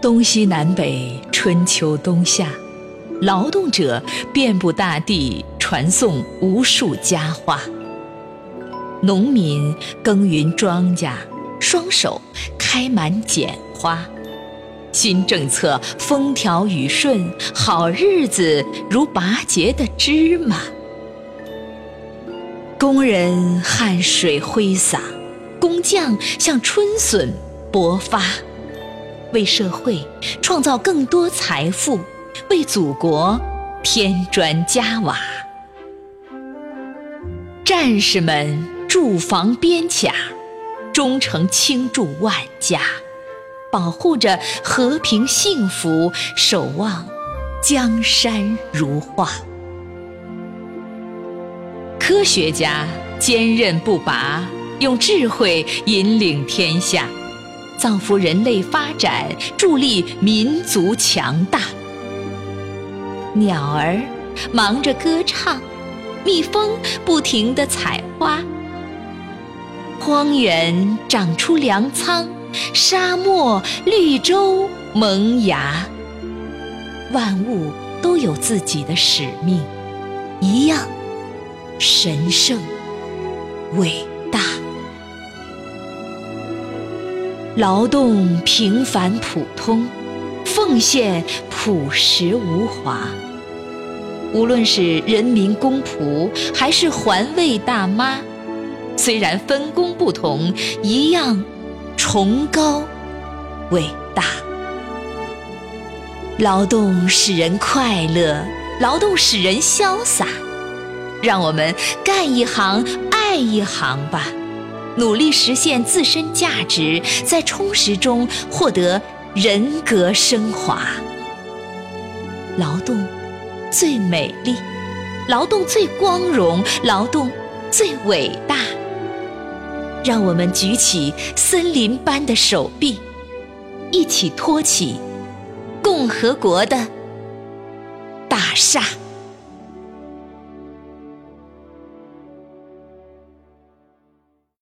东西南北，春秋冬夏，劳动者遍布大地，传颂无数佳话。农民耕耘庄稼，双手开满茧花。新政策风调雨顺，好日子如拔节的芝麻。工人汗水挥洒，工匠像春笋勃发。为社会创造更多财富，为祖国添砖加瓦。战士们驻防边卡，忠诚倾注万家，保护着和平幸福，守望江山如画。科学家坚韧不拔，用智慧引领天下。造福人类发展，助力民族强大。鸟儿忙着歌唱，蜜蜂不停地采花。荒原长出粮仓，沙漠绿洲萌芽。万物都有自己的使命，一样神圣伟劳动平凡普通，奉献朴实无华。无论是人民公仆，还是环卫大妈，虽然分工不同，一样崇高伟大。劳动使人快乐，劳动使人潇洒。让我们干一行爱一行吧。努力实现自身价值，在充实中获得人格升华。劳动最美丽，劳动最光荣，劳动最伟大。让我们举起森林般的手臂，一起托起共和国的大厦。